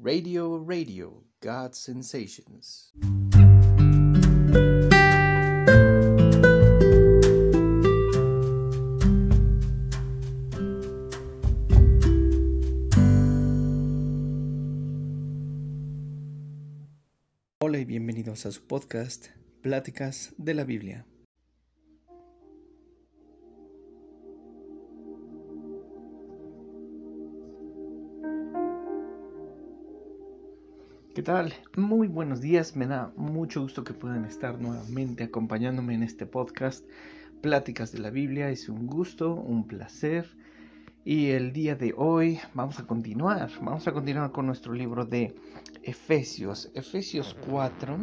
Radio Radio, God's Sensations. Hola y bienvenidos a su podcast, Pláticas de la Biblia. ¿Qué tal? Muy buenos días, me da mucho gusto que puedan estar nuevamente acompañándome en este podcast, Pláticas de la Biblia, es un gusto, un placer. Y el día de hoy vamos a continuar, vamos a continuar con nuestro libro de Efesios, Efesios 4,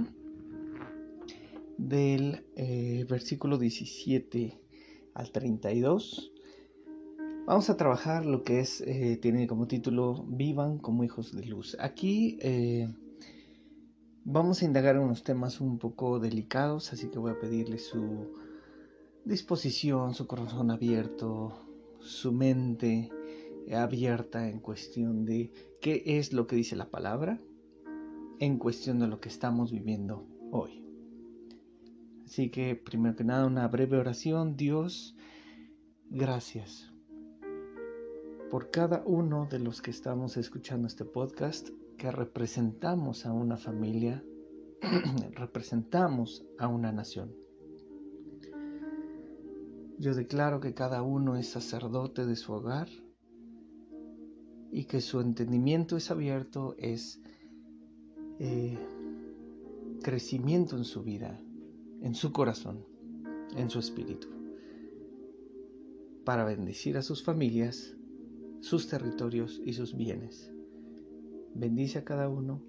del eh, versículo 17 al 32. Vamos a trabajar lo que es, eh, tiene como título Vivan como hijos de luz. Aquí eh, Vamos a indagar unos temas un poco delicados, así que voy a pedirle su disposición, su corazón abierto, su mente abierta en cuestión de qué es lo que dice la palabra, en cuestión de lo que estamos viviendo hoy. Así que, primero que nada, una breve oración. Dios, gracias por cada uno de los que estamos escuchando este podcast que representamos a una familia, representamos a una nación. Yo declaro que cada uno es sacerdote de su hogar y que su entendimiento es abierto, es eh, crecimiento en su vida, en su corazón, en su espíritu, para bendecir a sus familias, sus territorios y sus bienes. Bendice a cada uno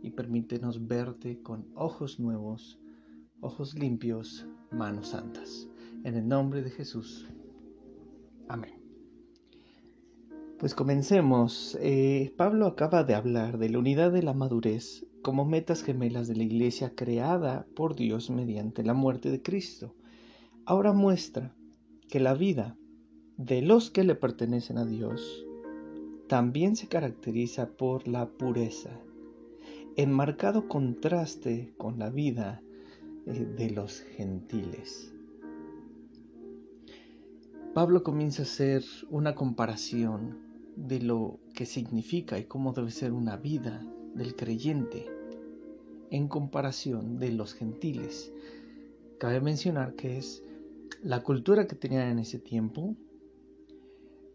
y permítenos verte con ojos nuevos, ojos limpios, manos santas. En el nombre de Jesús. Amén. Pues comencemos. Eh, Pablo acaba de hablar de la unidad de la madurez como metas gemelas de la iglesia creada por Dios mediante la muerte de Cristo. Ahora muestra que la vida de los que le pertenecen a Dios también se caracteriza por la pureza, en marcado contraste con la vida eh, de los gentiles. Pablo comienza a hacer una comparación de lo que significa y cómo debe ser una vida del creyente en comparación de los gentiles. Cabe mencionar que es la cultura que tenían en ese tiempo,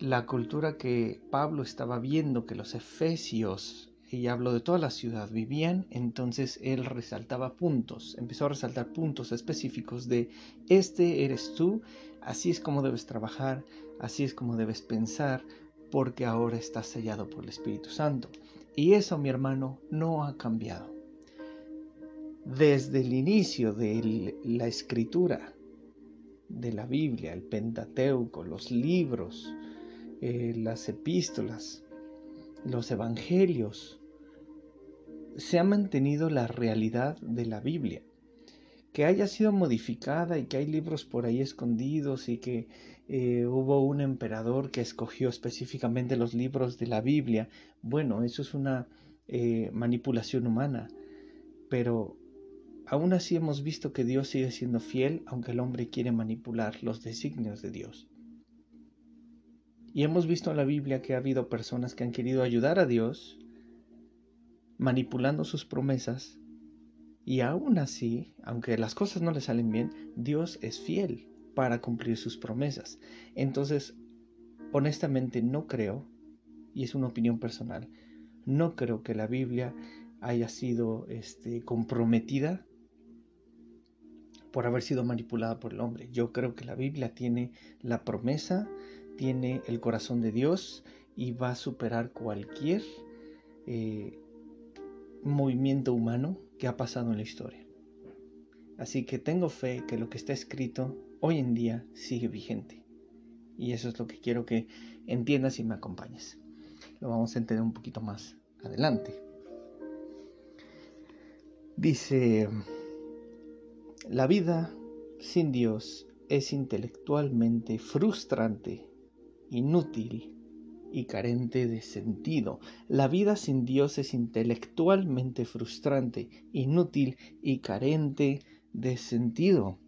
la cultura que Pablo estaba viendo que los efesios, y hablo de toda la ciudad, vivían, entonces él resaltaba puntos, empezó a resaltar puntos específicos de, este eres tú, así es como debes trabajar, así es como debes pensar, porque ahora estás sellado por el Espíritu Santo. Y eso, mi hermano, no ha cambiado. Desde el inicio de la escritura de la Biblia, el Pentateuco, los libros, eh, las epístolas, los evangelios, se ha mantenido la realidad de la Biblia. Que haya sido modificada y que hay libros por ahí escondidos y que eh, hubo un emperador que escogió específicamente los libros de la Biblia, bueno, eso es una eh, manipulación humana, pero aún así hemos visto que Dios sigue siendo fiel aunque el hombre quiere manipular los designios de Dios. Y hemos visto en la Biblia que ha habido personas que han querido ayudar a Dios manipulando sus promesas y aún así, aunque las cosas no le salen bien, Dios es fiel para cumplir sus promesas. Entonces, honestamente no creo, y es una opinión personal, no creo que la Biblia haya sido este, comprometida por haber sido manipulada por el hombre. Yo creo que la Biblia tiene la promesa tiene el corazón de Dios y va a superar cualquier eh, movimiento humano que ha pasado en la historia. Así que tengo fe que lo que está escrito hoy en día sigue vigente. Y eso es lo que quiero que entiendas y me acompañes. Lo vamos a entender un poquito más adelante. Dice, la vida sin Dios es intelectualmente frustrante inútil y carente de sentido. La vida sin Dios es intelectualmente frustrante, inútil y carente de sentido.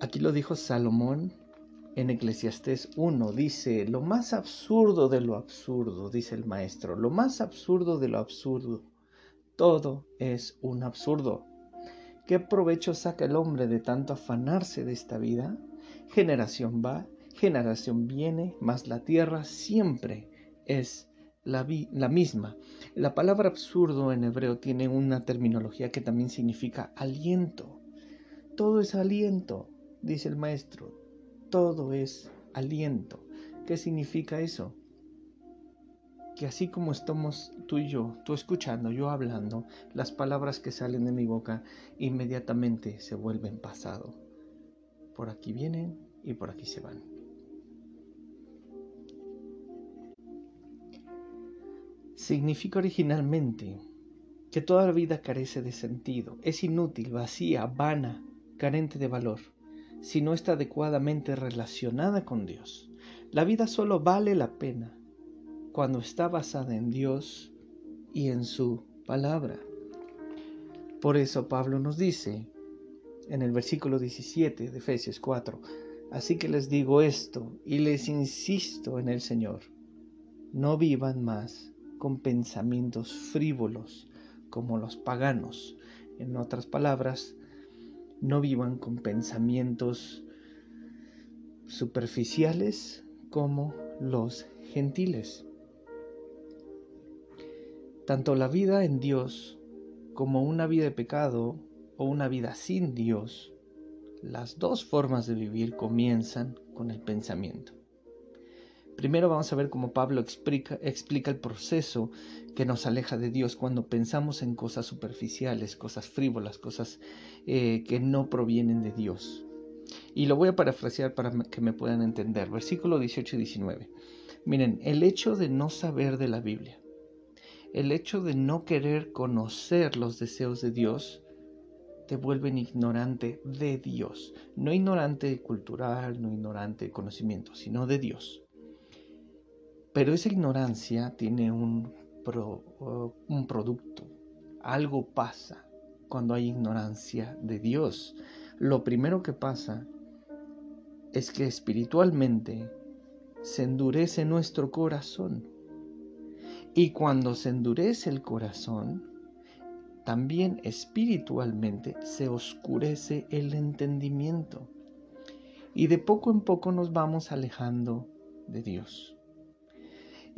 Aquí lo dijo Salomón en Eclesiastés 1. Dice, lo más absurdo de lo absurdo, dice el maestro, lo más absurdo de lo absurdo. Todo es un absurdo. ¿Qué provecho saca el hombre de tanto afanarse de esta vida? Generación va, generación viene, mas la tierra siempre es la, la, misma. La palabra absurdo en hebreo tiene una terminología que también significa aliento. Todo es aliento, dice el maestro. Todo es aliento. ¿Qué significa eso? que así como estamos tú y yo, tú escuchando, yo hablando, las palabras que salen de mi boca inmediatamente se vuelven pasado. Por aquí vienen y por aquí se van. Significa originalmente que toda la vida carece de sentido, es inútil, vacía, vana, carente de valor, si no está adecuadamente relacionada con Dios. La vida solo vale la pena cuando está basada en Dios y en su palabra. Por eso Pablo nos dice en el versículo 17 de Efesios 4, así que les digo esto y les insisto en el Señor, no vivan más con pensamientos frívolos como los paganos. En otras palabras, no vivan con pensamientos superficiales como los gentiles. Tanto la vida en Dios como una vida de pecado o una vida sin Dios, las dos formas de vivir comienzan con el pensamiento. Primero vamos a ver cómo Pablo explica, el proceso que nos aleja de Dios cuando pensamos en cosas superficiales, cosas frívolas, cosas eh, que no provienen de Dios. Y lo voy a parafrasear para que me puedan entender. Versículo 18 y 19. Miren, el hecho de no saber de la Biblia el hecho de no querer conocer los deseos de Dios te vuelven ignorante de Dios. No ignorante cultural, no ignorante de conocimiento, sino de Dios. Pero esa ignorancia tiene un, un producto. Algo pasa cuando hay ignorancia de Dios. Lo primero que pasa es que espiritualmente se endurece nuestro corazón y cuando se endurece el corazón, también espiritualmente se oscurece el entendimiento. Y de poco en poco nos vamos alejando de Dios.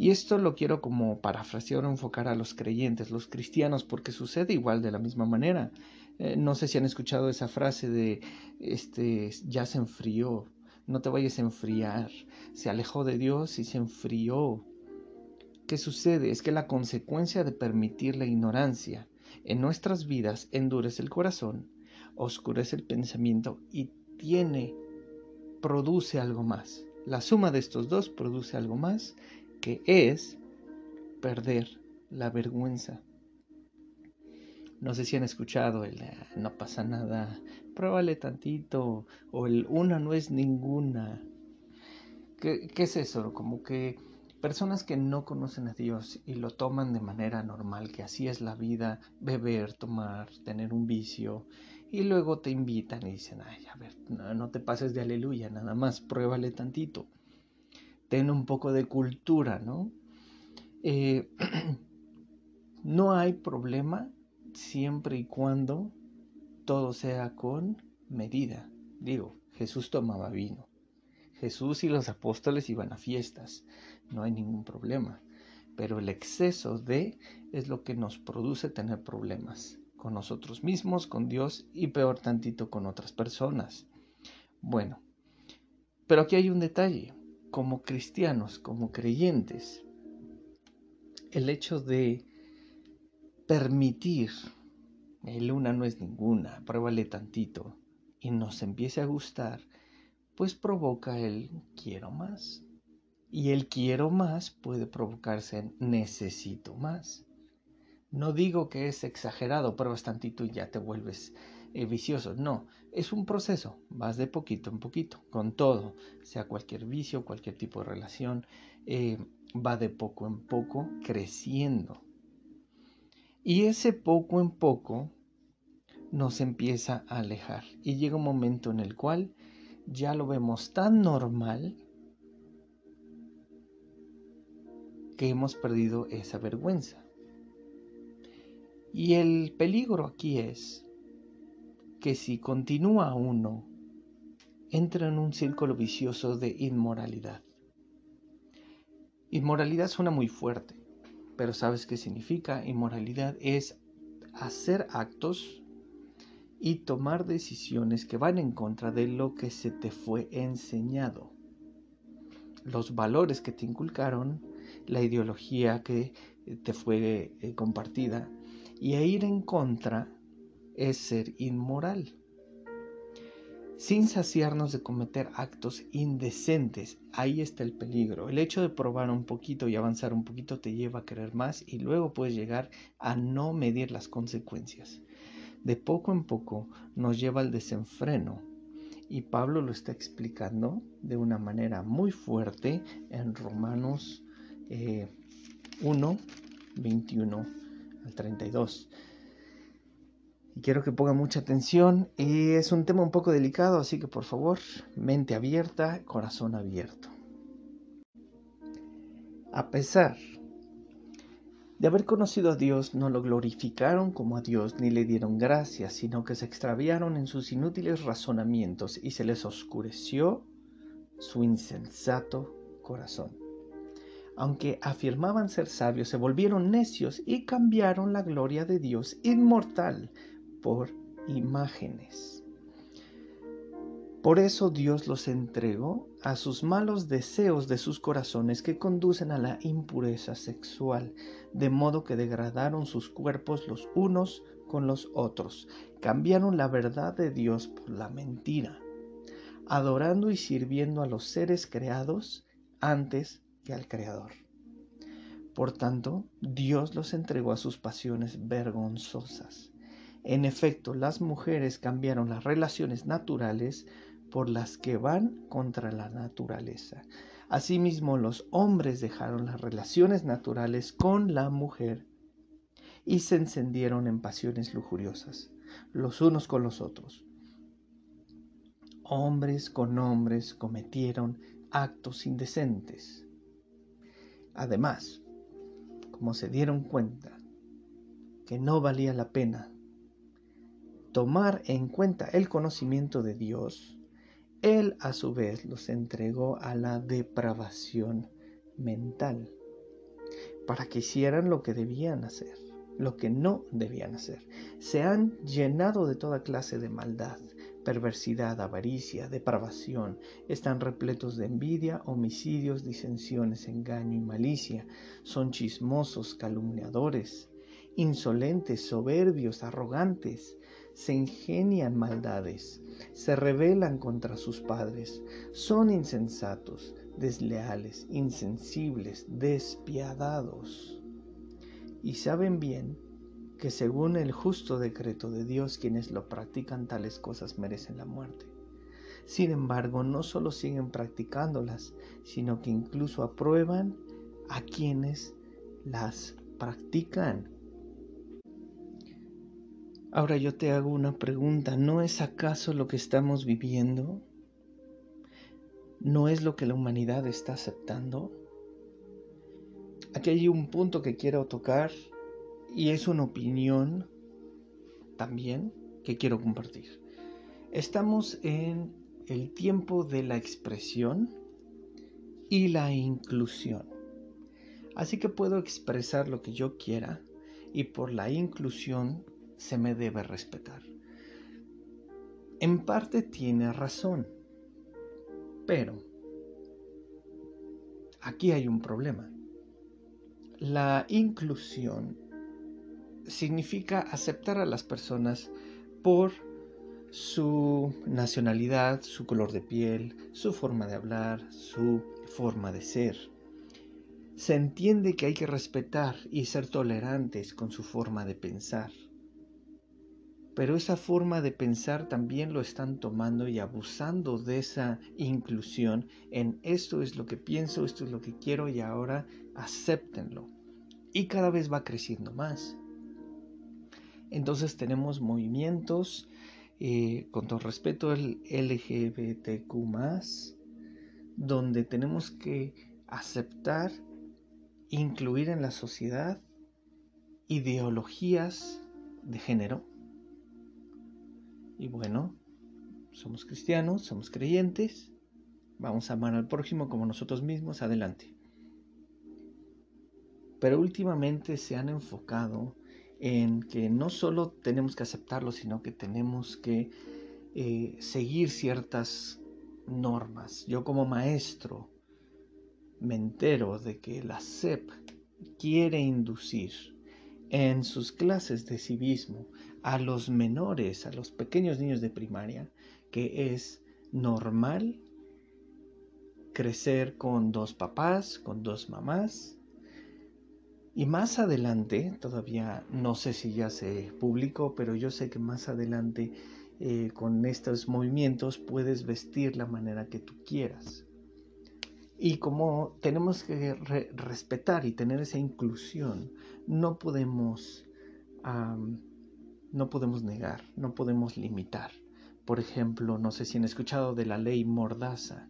Y esto lo quiero como parafrasear o enfocar a los creyentes, los cristianos, porque sucede igual de la misma manera. Eh, no sé si han escuchado esa frase de, este, ya se enfrió, no te vayas a enfriar. Se alejó de Dios y se enfrió. ¿Qué sucede? Es que la consecuencia de permitir la ignorancia en nuestras vidas endurece el corazón, oscurece el pensamiento y tiene, produce algo más. La suma de estos dos produce algo más que es perder la vergüenza. No sé si han escuchado el no pasa nada, pruébale tantito, o el una no es ninguna. ¿Qué, qué es eso? Como que Personas que no conocen a Dios y lo toman de manera normal, que así es la vida, beber, tomar, tener un vicio, y luego te invitan y dicen, ay, a ver, no, te pases de aleluya, nada más, pruébale tantito. Ten un poco de cultura, ¿no? Eh, no hay problema siempre y cuando todo sea con medida. Digo, Jesús tomaba vino. Jesús y los apóstoles iban a fiestas no hay ningún problema. Pero el exceso de es lo que nos produce tener problemas con nosotros mismos, con Dios y peor tantito con otras personas. Bueno, pero aquí hay un detalle. Como cristianos, como creyentes, el hecho de permitir, el una no es ninguna, pruébale tantito, y nos empiece a gustar, pues provoca el quiero más. Y el quiero más puede provocarse en necesito más. No digo que es exagerado, pero tantito y ya te vuelves eh. No, es un proceso, vas de poquito en poquito, con todo, sea cualquier vicio, cualquier tipo de relación, eh, va de poco en poco creciendo. Y ese poco en poco nos empieza a alejar y llega un momento en el cual ya lo vemos tan normal que hemos perdido esa vergüenza. Y el peligro aquí es que si continúa uno, entra en un círculo vicioso de inmoralidad. Inmoralidad suena muy fuerte, pero ¿sabes qué significa? Inmoralidad es hacer actos y tomar decisiones que van en contra de lo que se te fue enseñado. Los valores que te inculcaron, la ideología que te fue eh, compartida, y a ir en contra es ser inmoral. Sin saciarnos de cometer actos indecentes, ahí está el peligro. El hecho de probar un poquito y avanzar un poquito te lleva a querer más y luego puedes llegar a no medir las consecuencias. De poco en poco nos lleva al desenfreno y Pablo lo está explicando de una manera muy fuerte en Romanos 1, 21 al 32. Quiero que ponga mucha atención. Y es un tema un poco delicado, así que por favor, mente abierta, corazón abierto. A pesar de haber conocido a Dios, no lo glorificaron como a Dios ni le dieron gracias, sino que se extraviaron en sus inútiles razonamientos y se les oscureció su insensato corazón aunque afirmaban ser sabios, se volvieron necios y cambiaron la gloria de Dios inmortal por imágenes. Por eso Dios los entregó a sus malos deseos de sus corazones que conducen a la impureza sexual, de modo que degradaron sus cuerpos los unos con los otros, cambiaron la verdad de Dios por la mentira, adorando y sirviendo a los seres creados antes que al Creador. Por tanto, Dios los entregó a sus pasiones vergonzosas. En efecto, las mujeres cambiaron las relaciones naturales por las que van contra la naturaleza. Asimismo, los hombres dejaron las relaciones naturales con la mujer y se encendieron en pasiones lujuriosas, los unos con los otros. Hombres con hombres cometieron actos indecentes Además, como se dieron cuenta que no valía la pena tomar en cuenta el conocimiento de Dios, Él a su vez los entregó a la depravación mental para que hicieran lo que debían hacer, lo que no debían hacer. Se han llenado de toda clase de maldad, perversidad, avaricia, depravación, están repletos de envidia, homicidios, disensiones, engaño y malicia, son chismosos, calumniadores, insolentes, soberbios, arrogantes, se ingenian maldades, se rebelan contra sus padres, son insensatos, desleales, insensibles, despiadados. Y saben bien que según el justo decreto de Dios quienes lo practican tales cosas merecen la muerte. Sin embargo, no solo siguen practicándolas, sino que incluso aprueban a quienes las practican. Ahora yo te hago una pregunta, ¿no es acaso lo que estamos viviendo? ¿No es lo que la humanidad está aceptando? Aquí hay un punto que quiero tocar y es una opinión también que quiero compartir. Estamos en el tiempo de la expresión y la inclusión. Así que puedo expresar lo que yo quiera y por la inclusión se me debe respetar. En parte tiene razón, pero aquí hay un problema. La inclusión significa aceptar a las personas por su nacionalidad, su color de piel, su forma de hablar, su forma de ser. Se entiende que hay que respetar y ser tolerantes con su forma de pensar. Pero esa forma de pensar también lo están tomando y abusando de esa inclusión en esto es lo que pienso, esto es lo que quiero y ahora acéptenlo. Y cada vez va creciendo más. Entonces tenemos movimientos, eh, con todo respeto, el LGBTQ, donde tenemos que aceptar, incluir en la sociedad ideologías de género y bueno, somos cristianos, somos creyentes, vamos a amar al prójimo como nosotros mismos, adelante. Pero últimamente se han enfocado en que no solo tenemos que aceptarlo, sino que tenemos que eh, seguir ciertas normas. Yo como maestro me entero de que la SEP quiere inducir en sus clases de civismo a los menores, a los pequeños niños de primaria, que es normal crecer con dos papás, con dos mamás. Y más adelante, todavía no sé si ya se publicó, pero yo sé que más adelante eh, con estos movimientos puedes vestir la manera que tú quieras. Y como tenemos que respetar y tener esa inclusión, no podemos no podemos negar, no podemos limitar. Por ejemplo, no sé si han escuchado de la ley Mordaza.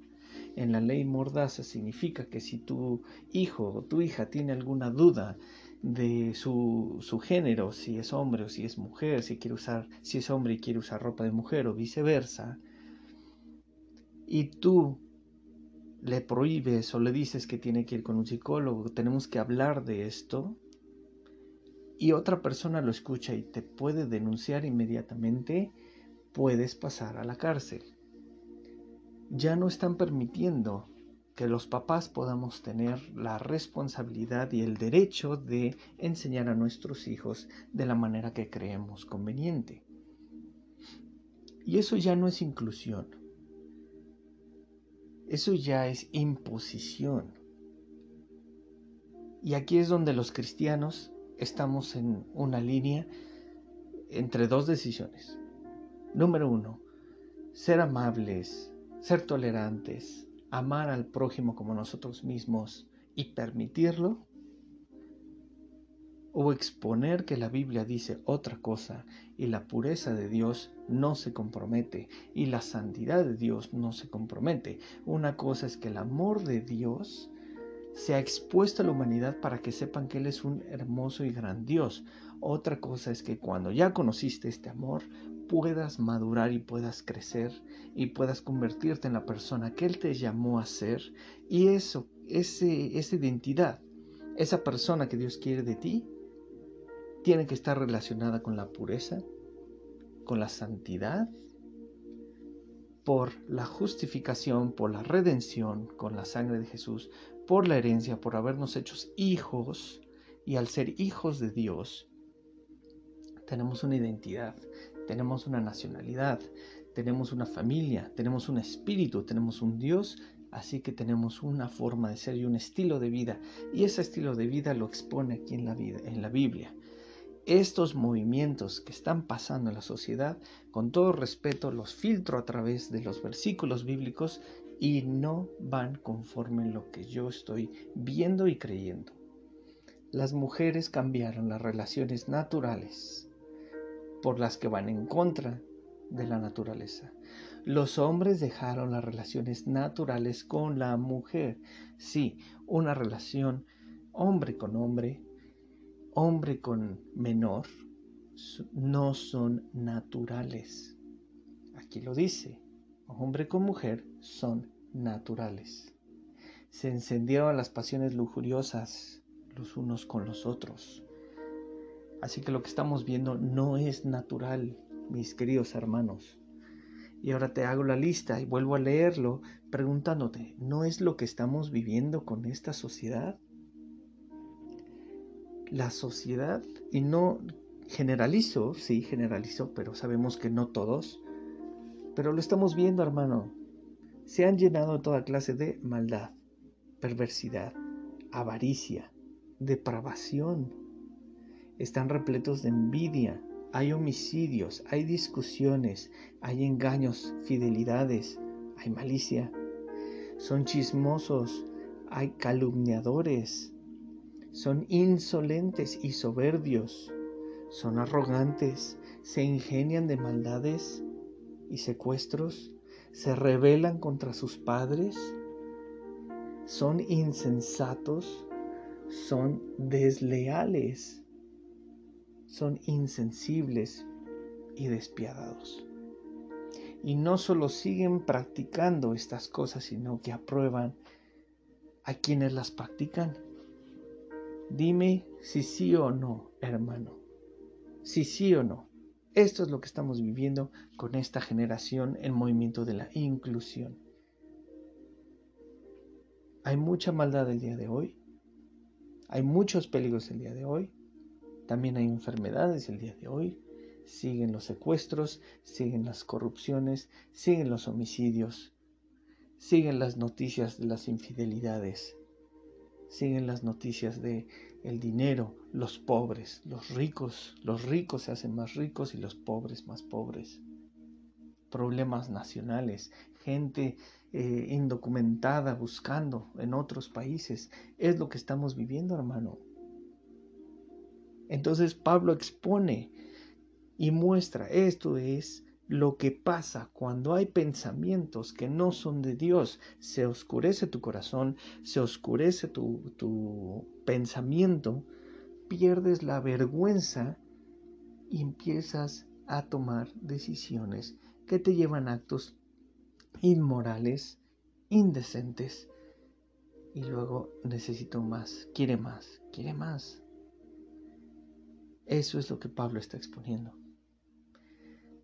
En la ley Mordaza significa que si tu hijo o tu hija tiene alguna duda de su, su, género, si es hombre o si es mujer, si quiere usar, si es hombre y quiere usar ropa de mujer o viceversa, y tú le prohíbes o le dices que tiene que ir con un psicólogo, tenemos que hablar de esto, y otra persona lo escucha y te puede denunciar inmediatamente, puedes pasar a la cárcel. Ya no están permitiendo que los papás podamos tener la responsabilidad y el derecho de enseñar a nuestros hijos de la manera que creemos conveniente. Y eso ya no es inclusión. Eso ya es imposición. Y aquí es donde los cristianos estamos en una línea entre dos decisiones. Número uno, ser amables, ser tolerantes, amar al prójimo como nosotros mismos y permitirlo. O exponer que la Biblia dice otra cosa y la pureza de Dios no se compromete y la santidad de Dios no se compromete. Una cosa es que el amor de Dios se ha expuesto a la humanidad para que sepan que Él es un hermoso y gran Dios. Otra cosa es que cuando ya conociste este amor, puedas madurar y puedas crecer y puedas convertirte en la persona que Él te llamó a ser. Y eso, ese, esa identidad, esa persona que Dios quiere de ti, tiene que estar relacionada con la pureza, con la santidad, por la justificación, por la redención, con la sangre de Jesús, por la herencia, por habernos hechos hijos, y al ser hijos de Dios, tenemos una identidad, tenemos una nacionalidad, tenemos una familia, tenemos un espíritu, tenemos un Dios, así que tenemos una forma de ser y un estilo de vida, y ese estilo de vida lo expone aquí en la, en la Biblia. Estos movimientos que están pasando en la sociedad, con todo respeto, los filtro a través de los versículos bíblicos y no van conforme lo que yo estoy viendo y creyendo. Las mujeres cambiaron las relaciones naturales por las que van en contra de la naturaleza. Los hombres dejaron las relaciones naturales con la mujer. Sí, una relación hombre con hombre, hombre con menor, no son naturales. Aquí lo dice hombre con mujer son naturales. Se encendieron las pasiones lujuriosas los unos con los otros. Así que lo que estamos viendo no es natural, mis queridos hermanos. Y ahora te hago la lista y vuelvo a leerlo preguntándote, ¿no es lo que estamos viviendo con esta sociedad? La sociedad, y no generalizo, sí generalizo, pero sabemos que no todos, pero lo estamos viendo, hermano. Se han llenado toda clase de maldad, perversidad, avaricia, depravación. Están repletos de envidia, hay homicidios, hay discusiones, hay engaños, fidelidades, hay malicia. Son chismosos, hay calumniadores, son insolentes y soberbios, son arrogantes, se ingenian de maldades y secuestros, se rebelan contra sus padres, son insensatos, son desleales, son insensibles y despiadados. Y no solo siguen practicando estas cosas, sino que aprueban a quienes las practican. Dime si sí o no, hermano. Si sí o no. Esto es lo que estamos viviendo con esta generación en movimiento de la inclusión. Hay mucha maldad el día de hoy. Hay muchos peligros el día de hoy. También hay enfermedades el día de hoy. Siguen los secuestros, siguen las corrupciones, siguen los homicidios, siguen las noticias de las infidelidades, siguen las noticias de el dinero, los pobres, los ricos, los ricos se hacen más ricos y los pobres más pobres. Problemas nacionales, gente eh, indocumentada buscando en otros países. Es lo que estamos viviendo, hermano. Entonces Pablo expone y muestra, esto es lo que pasa cuando hay pensamientos que no son de Dios. Se oscurece tu corazón, se oscurece tu, tu pensamiento, pierdes la vergüenza y empiezas a tomar decisiones que te llevan a actos inmorales, indecentes. Y luego necesito más, quiere más, quiere más. Eso es lo que Pablo está exponiendo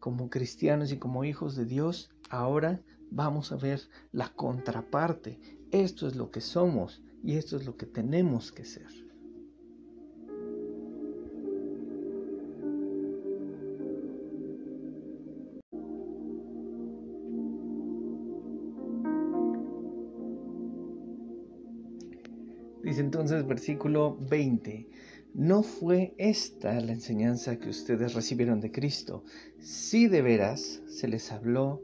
como cristianos y como hijos de Dios, ahora vamos a ver la contraparte. Esto es lo que somos y esto es lo que tenemos que ser. Dice entonces versículo 20, no fue esta la enseñanza que ustedes recibieron de Cristo. Si de veras se les habló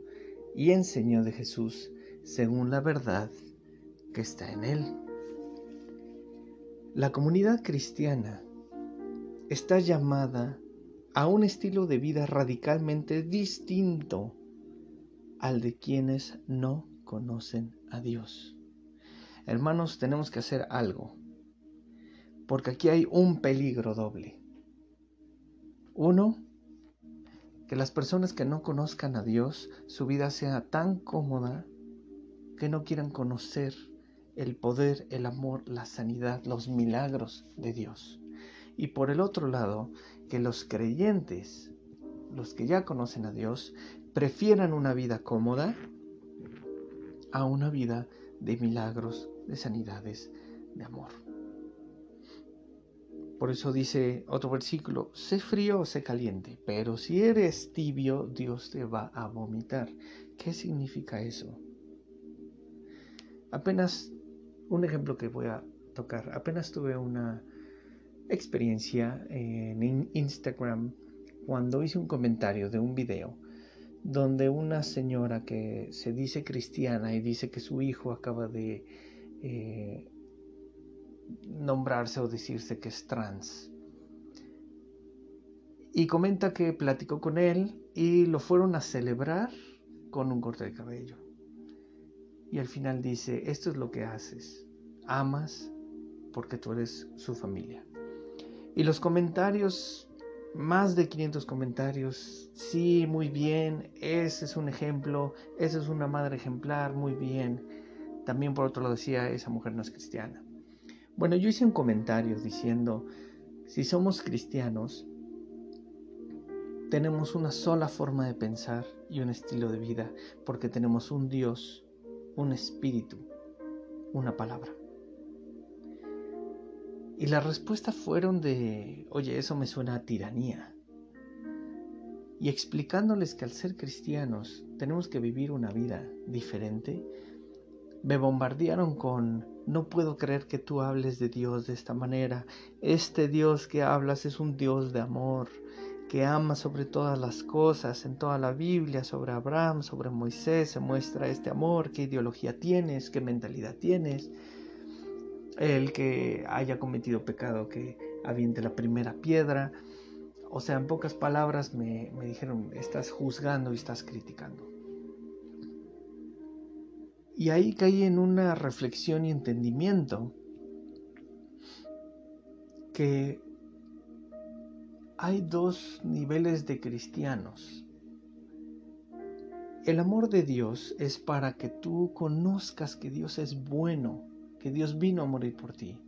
y enseñó de Jesús según la verdad que está en Él. La comunidad cristiana está llamada a un estilo de vida radicalmente distinto al de quienes no conocen a Dios. Hermanos, tenemos que hacer algo porque aquí hay un peligro doble. Uno, que las personas que no conozcan a Dios, su vida sea tan cómoda que no quieran conocer el poder, el amor, la sanidad, los milagros de Dios. Y por el otro lado, que los creyentes, los que ya conocen a Dios, prefieran una vida cómoda a una vida de milagros, de sanidades, de amor. Por eso dice otro versículo, sé frío o sé caliente, pero si eres tibio, Dios te va a vomitar. ¿Qué significa eso? Apenas un ejemplo que voy a tocar, apenas tuve una experiencia en Instagram cuando hice un comentario de un video donde una señora que se dice cristiana y dice que su hijo acaba de eh, nombrarse o decirse que es trans. Y comenta que platicó con él y lo fueron a celebrar con un corte de cabello. Y al final dice, esto es lo que haces, amas porque tú eres su familia. Y los comentarios, más de 500 comentarios, sí, muy bien, ese es un ejemplo, esa es una madre ejemplar, muy bien. También por otro lado decía, esa mujer no es cristiana. Bueno, yo hice un comentario diciendo, si somos cristianos, tenemos una sola forma de pensar y un estilo de vida, porque tenemos un Dios, un espíritu, una palabra. Y la respuesta fueron de, oye, eso me suena a tiranía. Y explicándoles que al ser cristianos tenemos que vivir una vida diferente, me bombardearon con, no puedo creer que tú hables de Dios de esta manera. Este Dios que hablas es un Dios de amor, que ama sobre todas las cosas, en toda la Biblia, sobre Abraham, sobre Moisés, se muestra este amor, qué ideología tienes, qué mentalidad tienes. El que haya cometido pecado, que aviente la primera piedra. O sea, en pocas palabras me, me dijeron, estás juzgando y estás criticando. Y ahí caí en una reflexión y entendimiento que hay dos niveles de cristianos. El amor de Dios es para que tú conozcas que Dios es bueno, que Dios vino a morir por ti.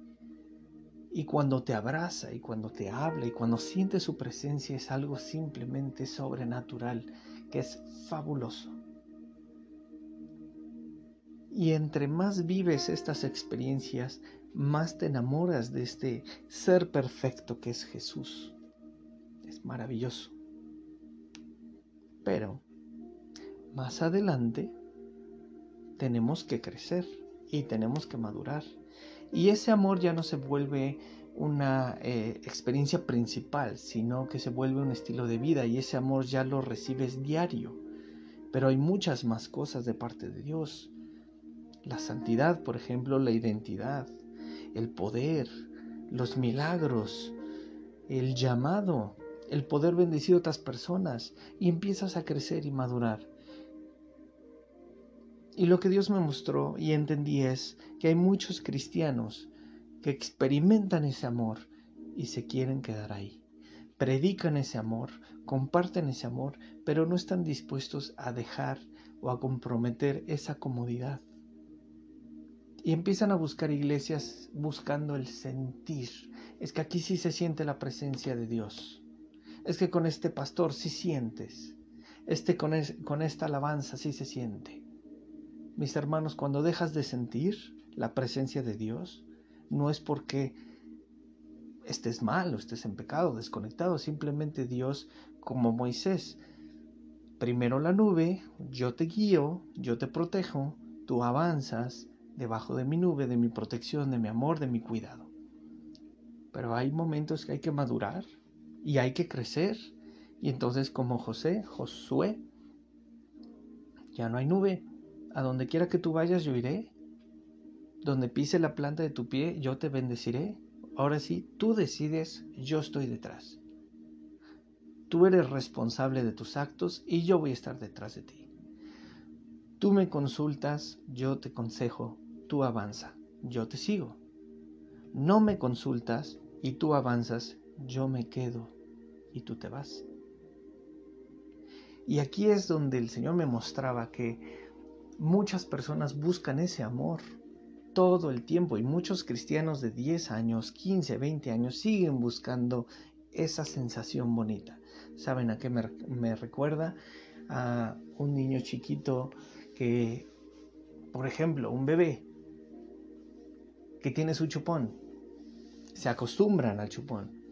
Y cuando te abraza y cuando te habla y cuando sientes su presencia es algo simplemente sobrenatural, que es fabuloso. Y entre más vives estas experiencias, más te enamoras de este ser perfecto que es Jesús maravilloso. Pero más adelante tenemos que crecer y tenemos que madurar. Y ese amor ya no se vuelve una eh, experiencia principal, sino que se vuelve un estilo de vida y ese amor ya lo recibes diario. Pero hay muchas más cosas de parte de Dios. La santidad, por ejemplo, la identidad, el poder, los milagros, el llamado, el poder bendecir a otras personas y empiezas a crecer y madurar. Y lo que Dios me mostró y entendí es que hay muchos cristianos que experimentan ese amor y se quieren quedar ahí. Predican ese amor, comparten ese amor, pero no están dispuestos a dejar o a comprometer esa comodidad. Y empiezan a buscar iglesias buscando el sentir. Es que aquí sí se siente la presencia de Dios es que con este pastor sí sientes, este con, con esta alabanza sí se siente. Mis hermanos, cuando dejas de sentir la presencia de Dios, no es porque estés mal o estés en pecado, desconectado, simplemente Dios, como Moisés, primero la nube, yo te guío, yo te protejo, tú avanzas debajo de mi nube, de mi protección, de mi amor, de mi cuidado. Pero hay momentos que hay que madurar, y hay que crecer. Y entonces como José, Josué, ya no hay nube. A donde quiera que tú vayas yo iré. Donde pise la planta de tu pie yo te bendeciré. Ahora sí, tú decides, yo estoy detrás. Tú eres responsable de tus actos y yo voy a estar detrás de ti. Tú me consultas, yo te consejo, tú avanza, yo te sigo. No me consultas y tú avanzas, yo me quedo y tú te vas. Y aquí es donde el Señor me mostraba que muchas personas buscan ese amor todo el tiempo y muchos cristianos de 10 años, 15, 20 años siguen buscando esa sensación bonita. ¿Saben a qué me, me recuerda? A un niño chiquito que, por ejemplo, un bebé que tiene su chupón, se acostumbran al chupón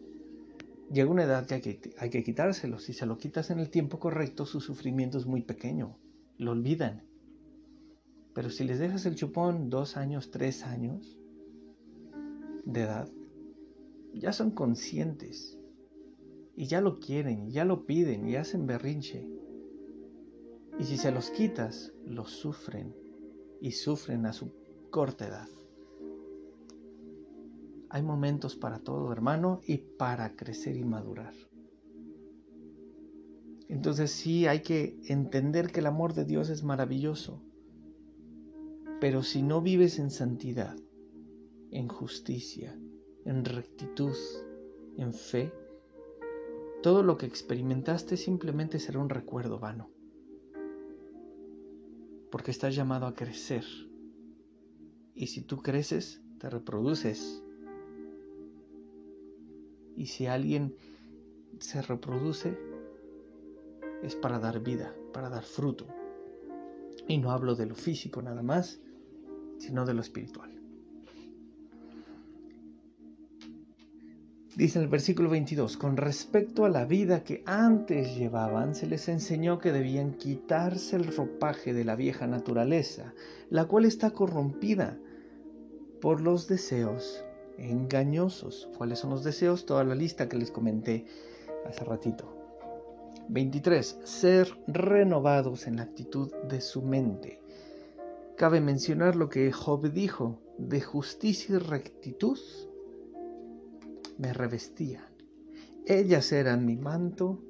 llega una edad que hay, que hay que quitárselo. Si se lo quitas en el tiempo correcto, su sufrimiento es muy pequeño. Lo olvidan. Pero si les dejas el chupón dos años, tres años de edad, ya son conscientes. Y ya lo quieren, ya lo piden, y hacen berrinche. Y si se los quitas, los sufren. Y sufren a su corta edad. Hay momentos para todo, hermano, y para crecer y madurar. Entonces sí hay que entender que el amor de Dios es maravilloso. Pero si no vives en santidad, en justicia, en rectitud, en fe, todo lo que experimentaste simplemente será un recuerdo vano. Porque estás llamado a crecer. Y si tú creces, te reproduces y si alguien se reproduce, es para dar vida, para dar fruto. Y no hablo de lo físico nada más, sino de lo espiritual. Dice en el versículo 22, con respecto a la vida que antes llevaban, se les enseñó que debían quitarse el ropaje de la vieja naturaleza, la cual está corrompida por los deseos engañosos. ¿Cuáles son los deseos? Toda la lista que les comenté hace ratito. 23. Ser renovados en la actitud de su mente. Cabe mencionar lo que Job dijo, de justicia y rectitud me revestía. Ellas eran mi manto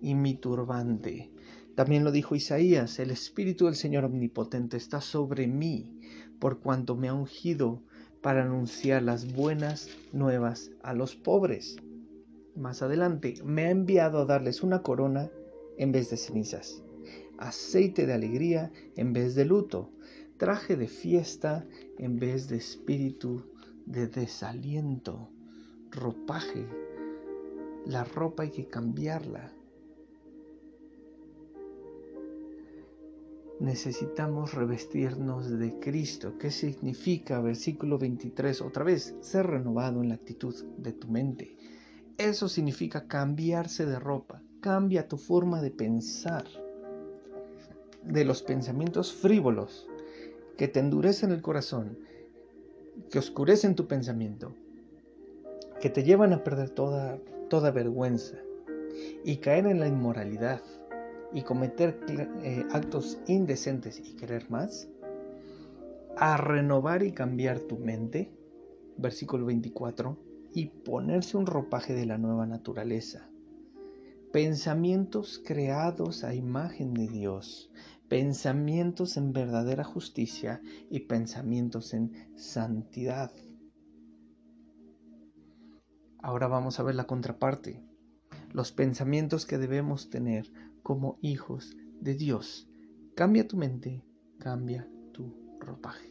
y mi turbante. También lo dijo Isaías, el Espíritu del Señor Omnipotente está sobre mí, por cuanto me ha ungido para anunciar las buenas nuevas a los pobres. Más adelante, me ha enviado a darles una corona en vez de cenizas, aceite de alegría en vez de luto, traje de fiesta en vez de espíritu de desaliento, ropaje. La ropa hay que cambiarla. Necesitamos revestirnos de Cristo. ¿Qué significa? Versículo 23, otra vez, ser renovado en la actitud de tu mente. Eso significa cambiarse de ropa. Cambia tu forma de pensar. De los pensamientos frívolos que te endurecen el corazón, que oscurecen tu pensamiento, que te llevan a perder toda, toda vergüenza y caer en la inmoralidad y cometer eh, actos indecentes y querer más, a renovar y cambiar tu mente, versículo 24, y ponerse un ropaje de la nueva naturaleza. Pensamientos creados a imagen de Dios, pensamientos en verdadera justicia y pensamientos en santidad. Ahora vamos a ver la contraparte, los pensamientos que debemos tener como hijos de Dios. Cambia tu mente, cambia tu ropaje.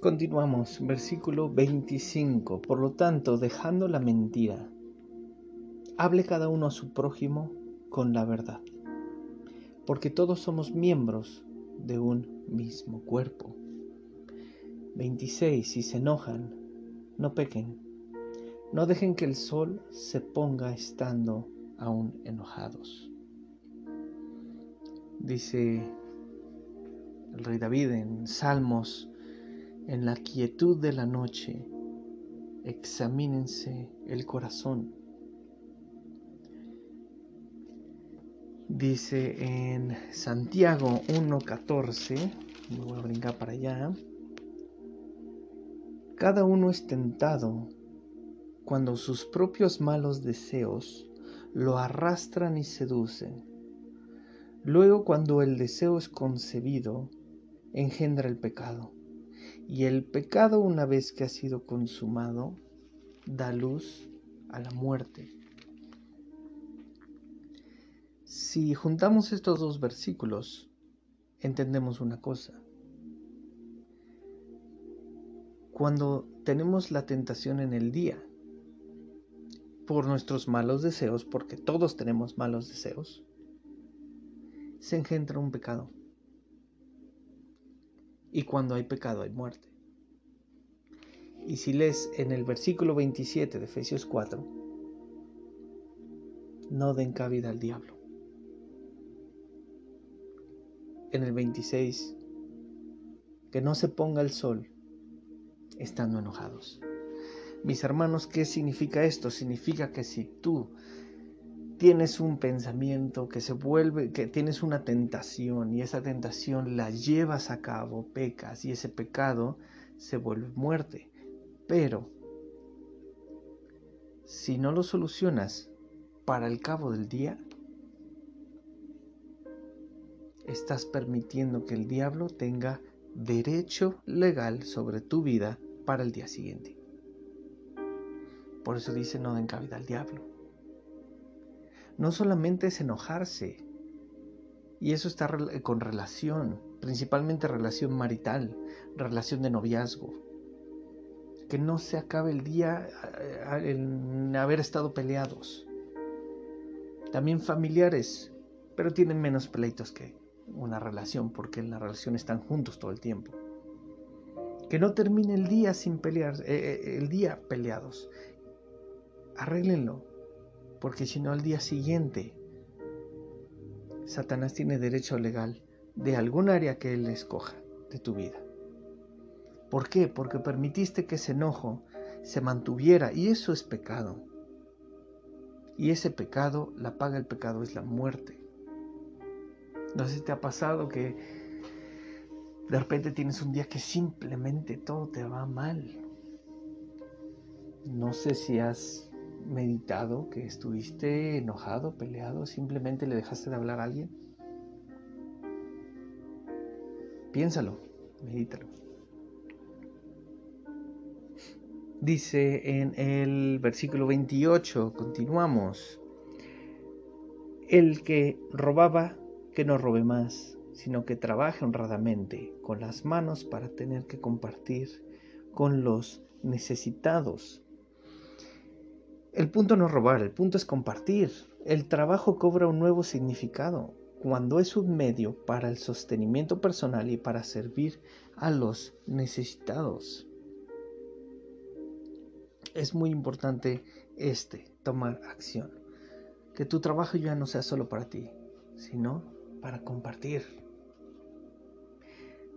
Continuamos, versículo 25. Por lo tanto, dejando la mentira, hable cada uno a su prójimo con la verdad, porque todos somos miembros de un mismo cuerpo. 26. Si se enojan, no pequen, no dejen que el sol se ponga estando aún enojados. Dice el rey David en Salmos en la quietud de la noche, examínense el corazón. Dice en Santiago 1.14, me voy a brincar para allá, cada uno es tentado cuando sus propios malos deseos lo arrastran y seducen. Luego cuando el deseo es concebido, engendra el pecado. Y el pecado una vez que ha sido consumado, da luz a la muerte. Si juntamos estos dos versículos, entendemos una cosa. Cuando tenemos la tentación en el día, por nuestros malos deseos, porque todos tenemos malos deseos, se engendra un pecado. Y cuando hay pecado hay muerte. Y si lees en el versículo 27 de Efesios 4, no den cabida al diablo. En el 26, que no se ponga el sol estando enojados. Mis hermanos, ¿qué significa esto? Significa que si tú tienes un pensamiento que se vuelve, que tienes una tentación y esa tentación la llevas a cabo, pecas y ese pecado se vuelve muerte. Pero si no lo solucionas para el cabo del día, estás permitiendo que el diablo tenga derecho legal sobre tu vida para el día siguiente. Por eso dice no den cabida al diablo no solamente es enojarse, y eso está con relación, principalmente relación marital, relación de noviazgo. Que no se acabe el día en haber estado peleados. También familiares, pero tienen menos pleitos que una relación, porque en la relación están juntos todo el tiempo. Que no termine el día sin pelear, eh, eh, el día peleados. Arréglenlo porque si no al día siguiente Satanás tiene derecho legal de algún área que Él escoja de tu vida. ¿Por qué? Porque permitiste que ese enojo se mantuviera y eso es pecado. Y ese pecado, la paga del pecado es la muerte. No sé si te ha pasado que de repente tienes un día que simplemente todo te va mal. No sé si has meditado que estuviste enojado, peleado, simplemente le dejaste de hablar a alguien. Piénsalo, medítalo. Dice en el versículo 28, continuamos, el que robaba, que no robe más, sino que trabaje honradamente con las manos para tener que compartir con los necesitados. El punto no es robar, el punto es compartir. El trabajo cobra un nuevo significado cuando es un medio para el sostenimiento personal y para servir a los necesitados. Es muy importante este, tomar acción. Que tu trabajo ya no sea solo para ti, sino para compartir.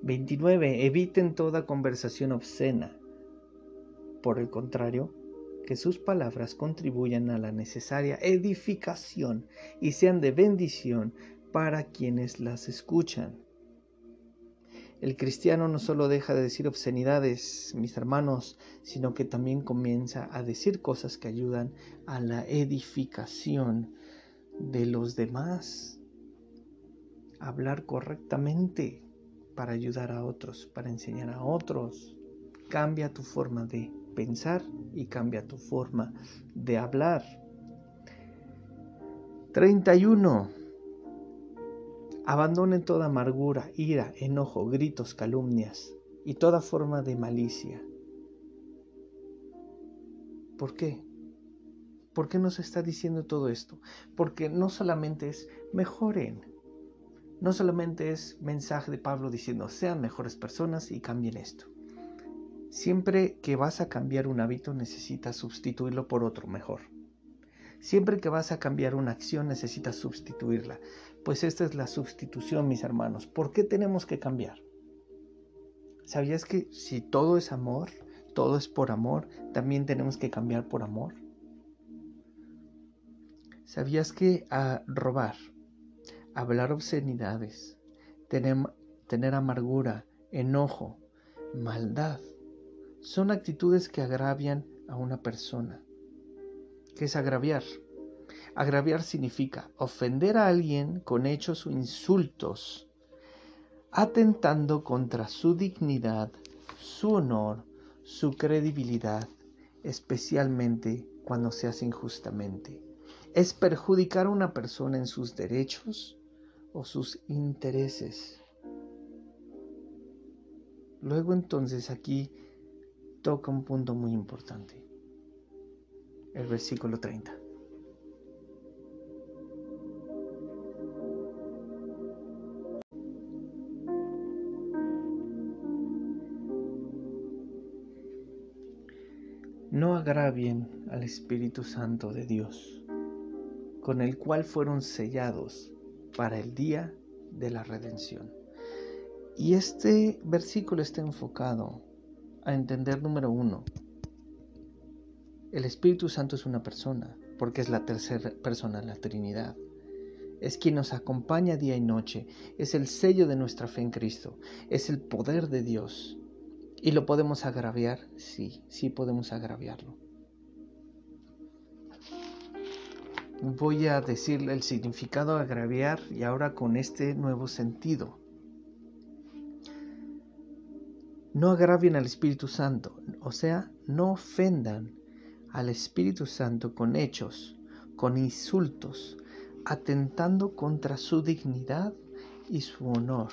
29. Eviten toda conversación obscena. Por el contrario, que sus palabras contribuyan a la necesaria edificación y sean de bendición para quienes las escuchan. El cristiano no solo deja de decir obscenidades, mis hermanos, sino que también comienza a decir cosas que ayudan a la edificación de los demás. Hablar correctamente para ayudar a otros, para enseñar a otros. Cambia tu forma de pensar y cambia tu forma de hablar. 31. Abandonen toda amargura, ira, enojo, gritos, calumnias y toda forma de malicia. ¿Por qué? ¿Por qué nos está diciendo todo esto? Porque no solamente es mejoren, no solamente es mensaje de Pablo diciendo sean mejores personas y cambien esto. Siempre que vas a cambiar un hábito necesitas sustituirlo por otro mejor. Siempre que vas a cambiar una acción necesitas sustituirla. Pues esta es la sustitución, mis hermanos. ¿Por qué tenemos que cambiar? ¿Sabías que si todo es amor, todo es por amor, también tenemos que cambiar por amor? ¿Sabías que a robar, hablar obscenidades, tener, tener amargura, enojo, maldad, son actitudes que agravian a una persona. ¿Qué es agraviar? Agraviar significa ofender a alguien con hechos o insultos, atentando contra su dignidad, su honor, su credibilidad, especialmente cuando se hace injustamente. Es perjudicar a una persona en sus derechos o sus intereses. Luego entonces aquí toca un punto muy importante. El versículo 30. No agravien al Espíritu Santo de Dios, con el cual fueron sellados para el día de la redención. Y este versículo está enfocado a entender número uno, el Espíritu Santo es una persona, porque es la tercera persona de la Trinidad. Es quien nos acompaña día y noche, es el sello de nuestra fe en Cristo, es el poder de Dios. ¿Y lo podemos agraviar? Sí, sí podemos agraviarlo. Voy a decirle el significado agraviar y ahora con este nuevo sentido. no agravien al Espíritu Santo, o sea, no ofendan al Espíritu Santo con hechos, con insultos, atentando contra su dignidad y su honor,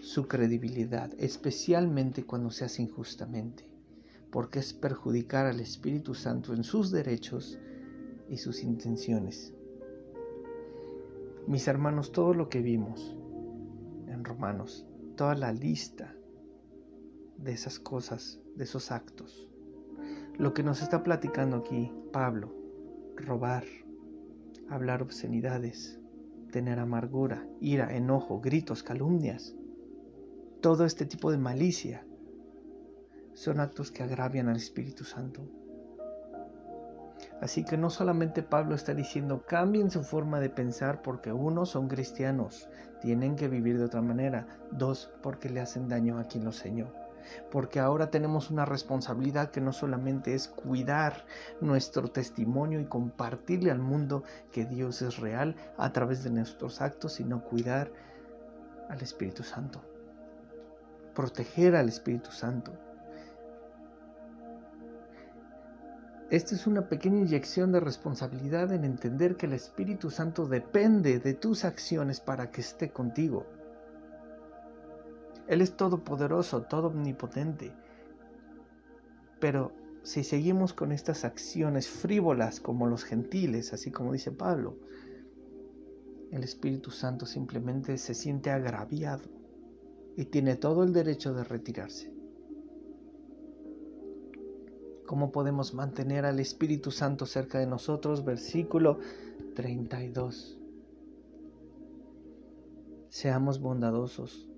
su credibilidad, especialmente cuando se hace injustamente, porque es perjudicar al Espíritu Santo en sus derechos y sus intenciones. Mis hermanos, todo lo que vimos en Romanos, toda la lista de esas cosas, de esos actos. Lo que nos está platicando aquí Pablo, robar, hablar obscenidades, tener amargura, ira, enojo, gritos, calumnias. Todo este tipo de malicia son actos que agravian al Espíritu Santo. Así que no solamente Pablo está diciendo cambien su forma de pensar porque uno son cristianos, tienen que vivir de otra manera, dos porque le hacen daño a quien los enseñó. Porque ahora tenemos una responsabilidad que no solamente es cuidar nuestro testimonio y compartirle al mundo que Dios es real a través de nuestros actos, sino cuidar al Espíritu Santo. Proteger al Espíritu Santo Esta es una pequeña inyección de responsabilidad en entender que el Espíritu Santo depende de tus acciones para que esté contigo. Él es todopoderoso, todo omnipotente. Pero si seguimos con estas acciones frívolas como los gentiles, así como dice Pablo, el Espíritu Santo simplemente se siente agraviado y tiene todo el derecho de retirarse. ¿Cómo podemos mantener al Espíritu Santo cerca de nosotros? Versículo 32. Seamos bondadosos,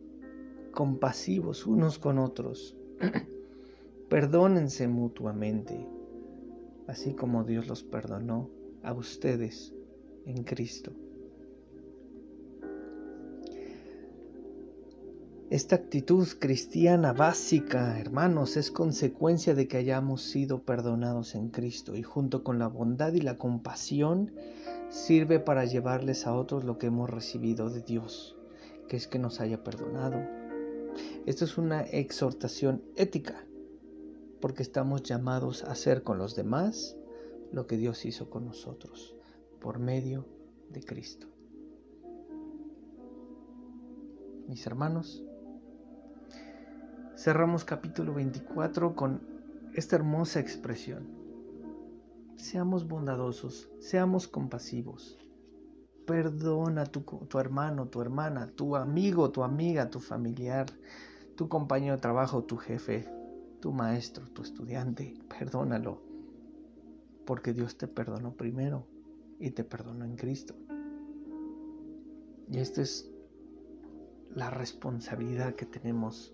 compasivos unos con otros. Perdónense mutuamente, así como Dios los perdonó a ustedes en Cristo. Esta actitud cristiana básica, hermanos, es consecuencia de que hayamos sido perdonados en Cristo y junto con la bondad y la compasión sirve para llevarles a otros lo que hemos recibido de Dios, que es que nos haya perdonado. Esto es una exhortación ética, porque estamos llamados a hacer con los demás lo que Dios hizo con nosotros, por medio de Cristo. Mis hermanos, cerramos capítulo 24 con esta hermosa expresión. Seamos bondadosos, seamos compasivos. Perdona a tu, tu, hermano, tu hermana, tu amigo, tu amiga, tu familiar, tu compañero de trabajo, tu jefe, tu maestro, tu estudiante. Perdónalo, porque Dios te perdonó primero y te perdonó en Cristo. Y esta es la responsabilidad que tenemos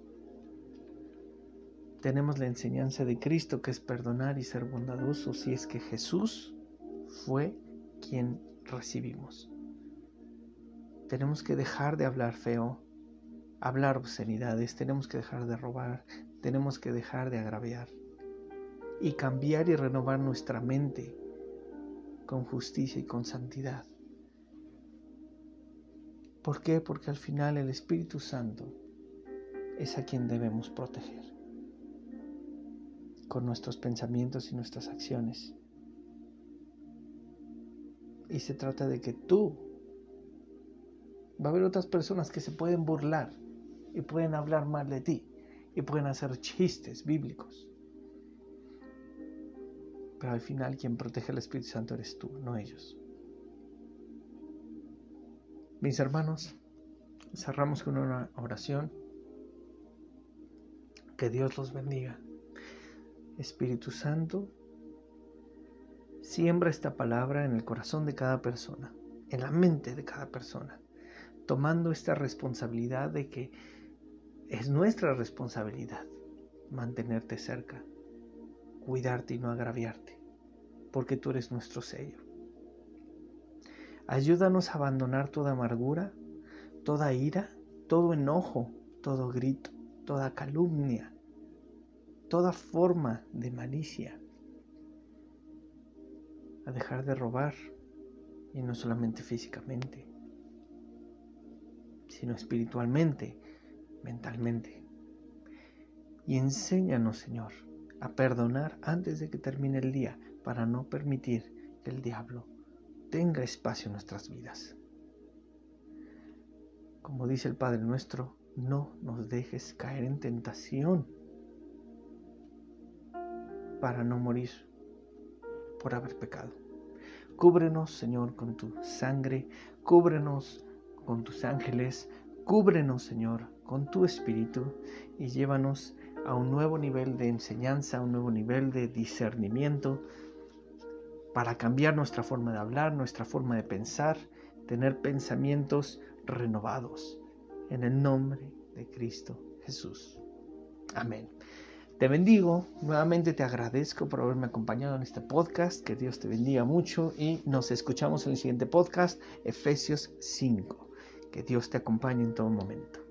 tenemos la enseñanza de Cristo que es perdonar y ser bondadosos si es que Jesús fue quien recibimos. Tenemos que dejar de hablar feo, hablar obscenidades, tenemos que dejar de robar, tenemos que dejar de agraviar y cambiar y renovar nuestra mente con justicia y con santidad. ¿Por qué? Porque al final el Espíritu Santo es a quien debemos proteger con nuestros pensamientos y nuestras acciones. Y se trata de que tú, va a haber otras personas que se pueden burlar y pueden hablar mal de ti y pueden hacer chistes bíblicos. Pero al final quien protege al Espíritu Santo eres tú, no ellos. Mis hermanos, cerramos con una oración. Que Dios los bendiga. Espíritu Santo, siembra esta palabra en el corazón de cada persona, en la mente de cada persona, tomando esta responsabilidad de que es nuestra responsabilidad mantenerte cerca, cuidarte y no agraviarte, porque tú eres nuestro sello. Ayúdanos a abandonar toda amargura, toda ira, todo enojo, todo grito, toda calumnia, toda forma de malicia, a dejar de robar, y no solamente físicamente, sino espiritualmente, mentalmente. Y enséñanos, Señor, a perdonar antes de que termine el día, para no permitir que el diablo tenga espacio en nuestras vidas. Como dice el Padre nuestro, no nos dejes caer en tentación para no morir por haber pecado. Cúbrenos, Señor, con tu sangre, cúbrenos con tus ángeles, cúbrenos, Señor, con tu espíritu y llévanos a un nuevo nivel de enseñanza, a un nuevo nivel de discernimiento para cambiar nuestra forma de hablar, nuestra forma de pensar. tener pensamientos renovados. En el nombre de Cristo Jesús. Amén. Te bendigo, nuevamente te agradezco por haberme acompañado en este podcast, que Dios te bendiga mucho y nos escuchamos en el siguiente podcast, Efesios 5. Que Dios te acompañe en todo momento.